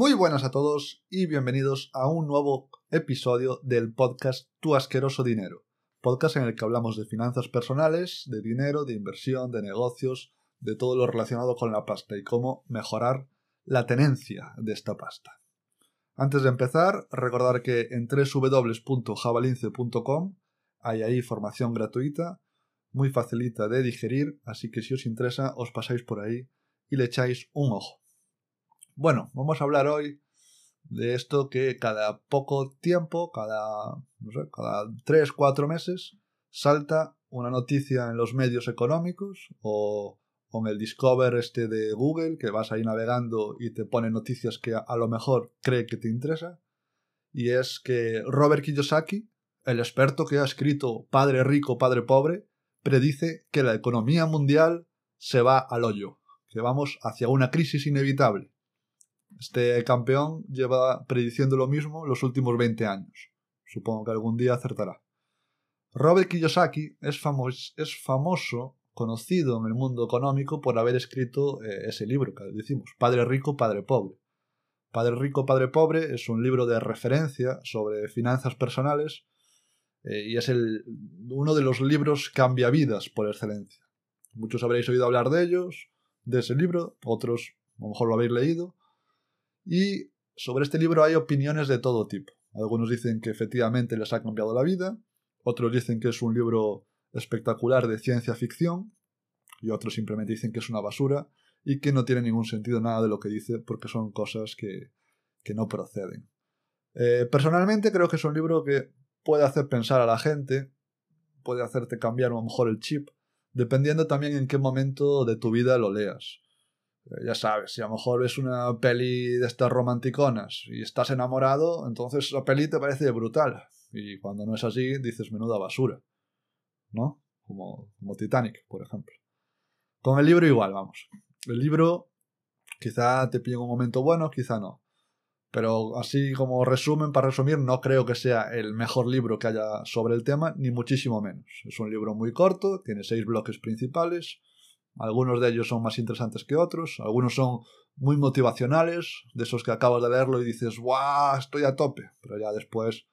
Muy buenas a todos y bienvenidos a un nuevo episodio del podcast Tu asqueroso dinero, podcast en el que hablamos de finanzas personales, de dinero, de inversión, de negocios, de todo lo relacionado con la pasta y cómo mejorar la tenencia de esta pasta. Antes de empezar, recordar que en www.javalince.com hay ahí formación gratuita, muy facilita de digerir, así que si os interesa os pasáis por ahí y le echáis un ojo. Bueno, vamos a hablar hoy de esto que cada poco tiempo, cada, no sé, cada 3, 4 meses, salta una noticia en los medios económicos o con el Discover este de Google, que vas ahí navegando y te pone noticias que a, lo mejor cree que te interesa. Y es que Robert Kiyosaki, el experto que ha escrito Padre Rico, Padre Pobre, predice que la economía mundial se va al hoyo, que vamos hacia una crisis inevitable. Este campeón lleva prediciendo lo mismo los últimos 20 años. Supongo que algún día acertará. Robert Kiyosaki es, es famoso conocido en el mundo económico por haber escrito eh, ese libro que decimos, Padre Rico, Padre Pobre. Padre Rico, Padre Pobre es un libro de referencia sobre finanzas personales eh, y es el, uno de los libros cambia vidas por excelencia. Muchos habréis oído hablar de ellos, de ese libro, otros a lo mejor lo habéis leído. Y sobre este libro hay opiniones de todo tipo. Algunos dicen que efectivamente les ha cambiado la vida, otros dicen que es un libro espectacular de ciencia ficción y otros simplemente dicen que es una basura y que no tiene ningún sentido nada de lo que dice porque son cosas que, que no proceden. Eh, personalmente creo que es un libro que puede hacer pensar a la gente, puede hacerte cambiar a lo mejor el chip, dependiendo también en qué momento de tu vida lo leas. Eh, ya sabes, si a lo mejor ves una peli de estas romanticonas y estás enamorado, entonces la peli te parece brutal. Y cuando no es así, dices menuda basura. ¿no? Como, como Titanic, por ejemplo. Con el libro igual, vamos. El libro quizá te pille un momento bueno, quizá no. Pero así como resumen, para resumir, no creo que sea el mejor libro que haya sobre el tema, ni muchísimo menos. Es un libro muy corto, tiene seis bloques principales, algunos de ellos son más interesantes que otros, algunos son muy motivacionales, de esos que acabas de leerlo y dices, ¡guau! Estoy a tope. Pero ya después,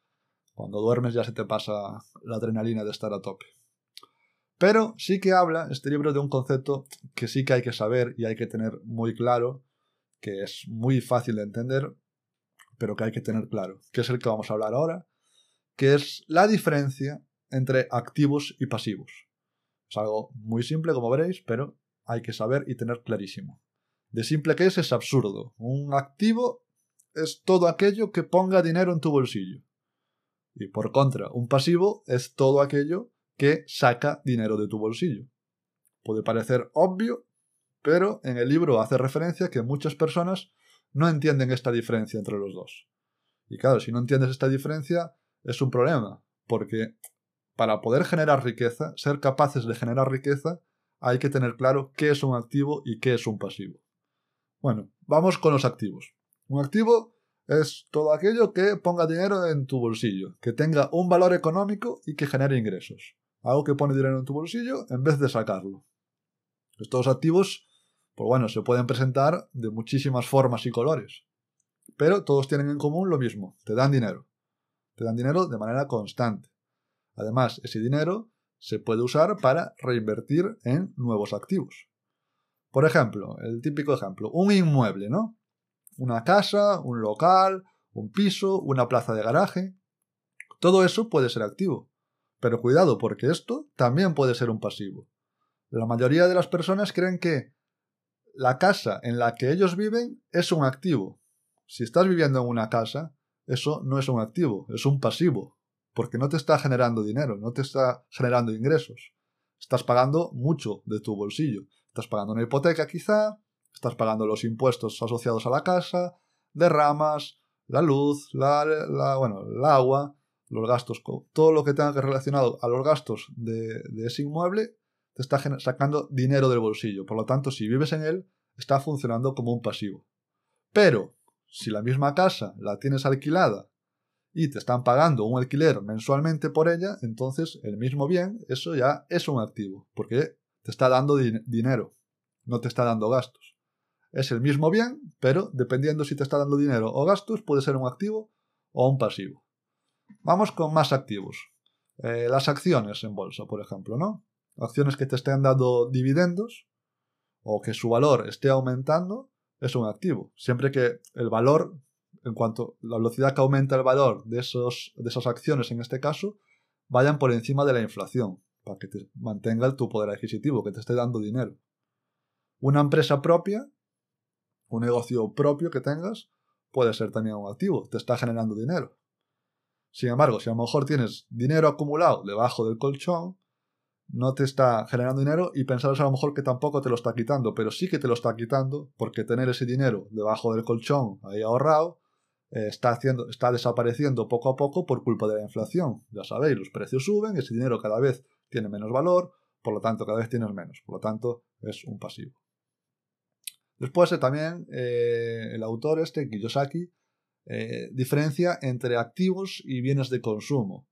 cuando duermes, ya se te pasa la adrenalina de estar a tope. Pero sí que habla este libro de un concepto que sí que hay que saber y hay que tener muy claro, que es muy fácil de entender, pero que hay que tener claro, que es el que vamos a hablar ahora, que es la diferencia entre activos y pasivos. Es algo muy simple, como veréis, pero hay que saber y tener clarísimo. De simple que es, es absurdo. Un activo es todo aquello que ponga dinero en tu bolsillo. Y por contra, un pasivo es todo aquello que saca dinero de tu bolsillo. Puede parecer obvio, pero en el libro hace referencia que muchas personas no entienden esta diferencia entre los dos. Y claro, si no entiendes esta diferencia, es un problema, porque para poder generar riqueza, ser capaces de generar riqueza, hay que tener claro qué es un activo y qué es un pasivo. Bueno, vamos con los activos. Un activo es todo aquello que ponga dinero en tu bolsillo, que tenga un valor económico y que genere ingresos algo que pone dinero en tu bolsillo en vez de sacarlo. Estos activos, pues bueno, se pueden presentar de muchísimas formas y colores, pero todos tienen en común lo mismo, te dan dinero. Te dan dinero de manera constante. Además, ese dinero se puede usar para reinvertir en nuevos activos. Por ejemplo, el típico ejemplo, un inmueble, ¿no? Una casa, un local, un piso, una plaza de garaje. Todo eso puede ser activo. Pero cuidado, porque esto también puede ser un pasivo. La mayoría de las personas creen que la casa en la que ellos viven es un activo. Si estás viviendo en una casa, eso no es un activo, es un pasivo, porque no te está generando dinero, no te está generando ingresos. Estás pagando mucho de tu bolsillo. Estás pagando una hipoteca quizá, estás pagando los impuestos asociados a la casa, derramas, la luz, la, la bueno, el agua, los gastos, todo lo que tenga que relacionado a los gastos de, ese inmueble, te está sacando dinero del bolsillo. Por lo tanto, si vives en él, está funcionando como un pasivo. Pero, si la misma casa la tienes alquilada y te están pagando un alquiler mensualmente por ella, entonces el mismo bien, eso ya es un activo, porque te está dando dinero, no te está dando gastos. Es el mismo bien, pero dependiendo si te está dando dinero o gastos, puede ser un activo o un pasivo. Vamos con más activos. Eh, las acciones en bolsa, por ejemplo, ¿no? Acciones que te estén dando dividendos o que su valor esté aumentando es un activo. Siempre que el valor, en cuanto la velocidad que aumenta el valor de, esos, de esas acciones en este caso, vayan por encima de la inflación, para que te mantenga tu poder adquisitivo, que te esté dando dinero. Una empresa propia, un negocio propio que tengas, puede ser también un activo, te está generando dinero. Sin embargo, si a lo mejor tienes dinero acumulado debajo del colchón, no te está generando dinero y pensarás a lo mejor que tampoco te lo está quitando, pero sí que te lo está quitando porque tener ese dinero debajo del colchón ahí ahorrado eh, está, haciendo, está desapareciendo poco a poco por culpa de la inflación. Ya sabéis, los precios suben, ese dinero cada vez tiene menos valor, por lo tanto cada vez tienes menos, por lo tanto es un pasivo. Después eh, también eh, el autor este, Kiyosaki, diferencia entre activos y bienes de consumo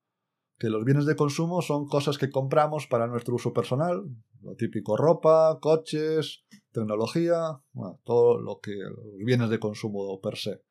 que los bienes de consumo son cosas que compramos para nuestro uso personal, lo típico ropa, coches, tecnología, todo lo que los bienes de consumo per se,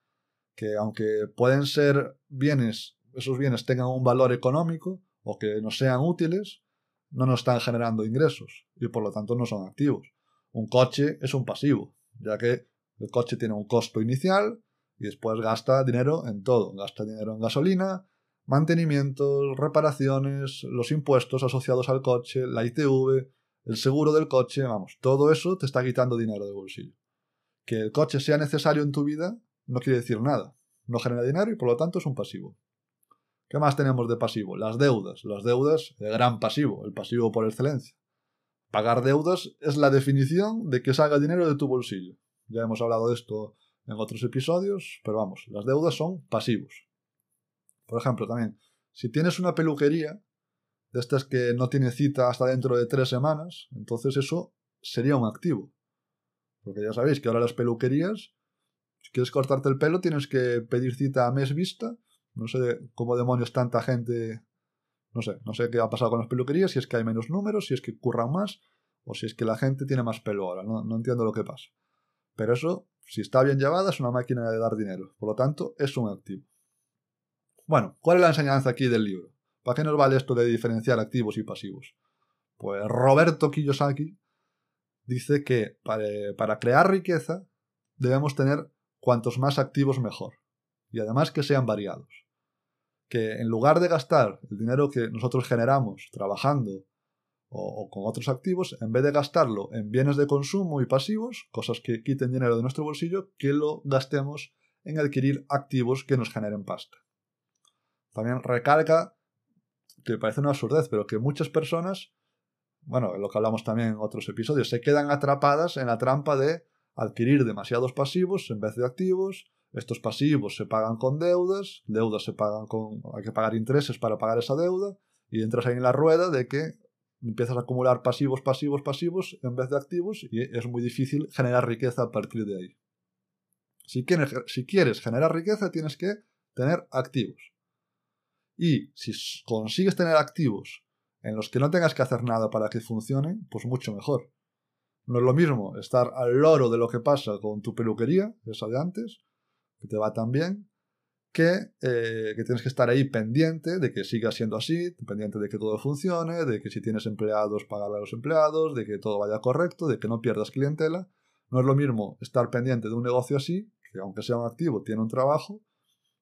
que aunque pueden ser bienes, esos bienes tengan un valor económico o que nos sean útiles, no nos están generando ingresos y por lo tanto no son activos. Un coche es un pasivo, ya que el coche tiene un costo inicial y después gasta dinero en todo, gasta dinero en gasolina, mantenimientos, reparaciones, los impuestos asociados al coche, la ITV, el seguro del coche, vamos, todo eso te está quitando dinero de bolsillo. Que el coche sea necesario en tu vida no quiere decir nada. No genera dinero y por lo tanto es un pasivo. ¿Qué más tenemos de pasivo? Las deudas. Las deudas, de gran pasivo, el pasivo por excelencia. Pagar deudas es la definición de que salga dinero de tu bolsillo. Ya hemos hablado de esto en otros episodios, pero vamos, las deudas son pasivos. Por ejemplo, también, si tienes una peluquería, de estas que no tiene cita hasta dentro de tres semanas, entonces eso sería un activo. Porque ya sabéis que ahora las peluquerías, quieres cortarte el pelo, tienes que pedir cita a mes vista. No sé cómo demonios tanta gente. No sé, no sé qué ha pasado con las peluquerías, si es que hay menos números, si es que curran más, o si es que la gente tiene más pelo ahora. No, no entiendo lo que pasa. Pero eso, si está bien llevada, es una máquina de dar dinero. Por lo tanto, es un activo. Bueno, ¿cuál es la enseñanza aquí del libro? ¿Para qué nos vale esto de diferenciar activos y pasivos? Pues Roberto Kiyosaki dice que para, crear riqueza debemos tener cuantos más activos mejor. Y además que sean variados. Que en lugar de gastar el dinero que nosotros generamos trabajando o, con otros activos, en vez de gastarlo en bienes de consumo y pasivos, cosas que quiten dinero de nuestro bolsillo, que lo gastemos en adquirir activos que nos generen pasta. También recalca, que parece una absurdez, pero que muchas personas, bueno, lo que hablamos también en otros episodios, se quedan atrapadas en la trampa de adquirir demasiados pasivos en vez de activos. Estos pasivos se pagan con deudas, deudas se pagan con. hay que pagar intereses para pagar esa deuda, y entras ahí en la rueda de que empiezas a acumular pasivos, pasivos, pasivos en vez de activos, y es muy difícil generar riqueza a partir de ahí. Si quieres, si quieres generar riqueza, tienes que tener activos. Y si consigues tener activos en los que no tengas que hacer nada para que funcionen, pues mucho mejor. No es lo mismo estar al loro de lo que pasa con tu peluquería, esa de antes, que te va tan bien, que, eh, que tienes que estar ahí pendiente de que siga siendo así, pendiente de que todo funcione, de que si tienes empleados, pagarle a los empleados, de que todo vaya correcto, de que no pierdas clientela. No es lo mismo estar pendiente de un negocio así, que aunque sea un activo, tiene un trabajo,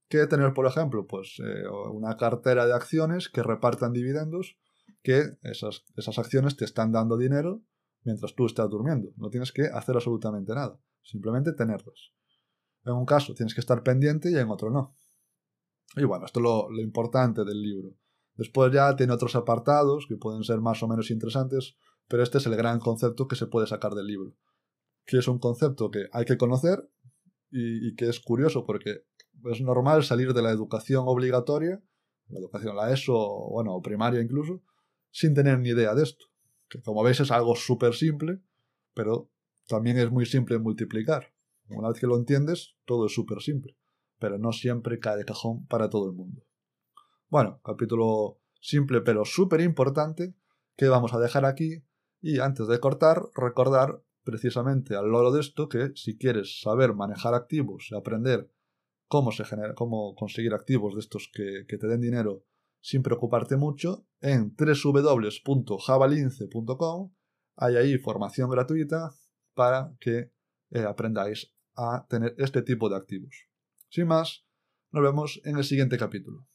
que tener, por ejemplo, pues eh, una cartera de acciones que repartan dividendos, que esas, esas acciones te están dando dinero mientras tú estás durmiendo. No tienes que hacer absolutamente nada, simplemente tenerlas. En un caso tienes que estar pendiente y en otro no. Y bueno, esto es lo, importante del libro. Después ya tiene otros apartados que pueden ser más o menos interesantes, pero este es el gran concepto que se puede sacar del libro. Que es un concepto que hay que conocer y, que es curioso porque es normal salir de la educación obligatoria, la educación, la ESO, bueno, primaria incluso, sin tener ni idea de esto. Que como veis es algo súper simple, pero también es muy simple multiplicar. Una vez que lo entiendes, todo es súper simple, pero no siempre cae de cajón para todo el mundo. Bueno, capítulo simple pero súper importante que vamos a dejar aquí y antes de cortar, recordar precisamente al loro de esto que si quieres saber manejar activos y aprender cómo, se genera, cómo conseguir activos de estos que, te den dinero sin preocuparte mucho, en www.javalince.com hay ahí formación gratuita para que eh, aprendáis a tener este tipo de activos. Sin más, nos vemos en el siguiente capítulo.